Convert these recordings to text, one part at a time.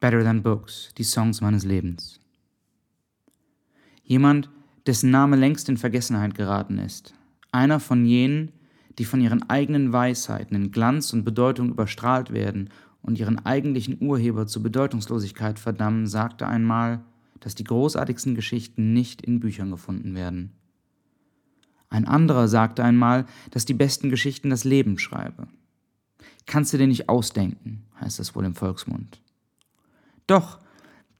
Better Than Books, die Songs meines Lebens. Jemand, dessen Name längst in Vergessenheit geraten ist. Einer von jenen, die von ihren eigenen Weisheiten in Glanz und Bedeutung überstrahlt werden und ihren eigentlichen Urheber zur Bedeutungslosigkeit verdammen, sagte einmal, dass die großartigsten Geschichten nicht in Büchern gefunden werden. Ein anderer sagte einmal, dass die besten Geschichten das Leben schreibe. Kannst du dir nicht ausdenken, heißt das wohl im Volksmund. Doch,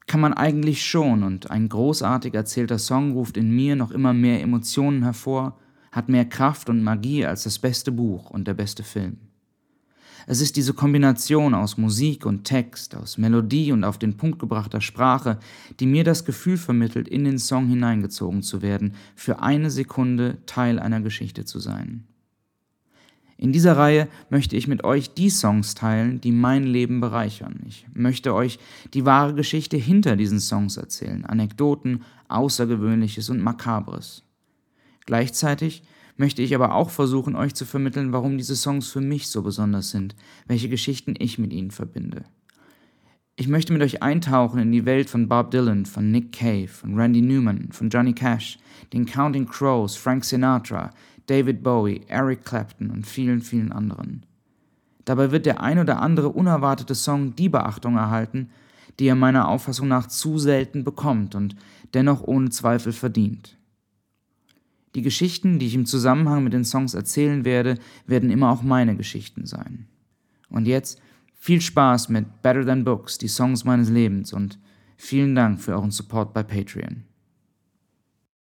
kann man eigentlich schon, und ein großartig erzählter Song ruft in mir noch immer mehr Emotionen hervor, hat mehr Kraft und Magie als das beste Buch und der beste Film. Es ist diese Kombination aus Musik und Text, aus Melodie und auf den Punkt gebrachter Sprache, die mir das Gefühl vermittelt, in den Song hineingezogen zu werden, für eine Sekunde Teil einer Geschichte zu sein. In dieser Reihe möchte ich mit euch die Songs teilen, die mein Leben bereichern. Ich möchte euch die wahre Geschichte hinter diesen Songs erzählen, Anekdoten, Außergewöhnliches und Makabres. Gleichzeitig möchte ich aber auch versuchen, euch zu vermitteln, warum diese Songs für mich so besonders sind, welche Geschichten ich mit ihnen verbinde. Ich möchte mit euch eintauchen in die Welt von Bob Dylan, von Nick Cave, von Randy Newman, von Johnny Cash, den Counting Crows, Frank Sinatra, David Bowie, Eric Clapton und vielen, vielen anderen. Dabei wird der ein oder andere unerwartete Song die Beachtung erhalten, die er meiner Auffassung nach zu selten bekommt und dennoch ohne Zweifel verdient. Die Geschichten, die ich im Zusammenhang mit den Songs erzählen werde, werden immer auch meine Geschichten sein. Und jetzt viel Spaß mit Better Than Books, die Songs meines Lebens und vielen Dank für euren Support bei Patreon.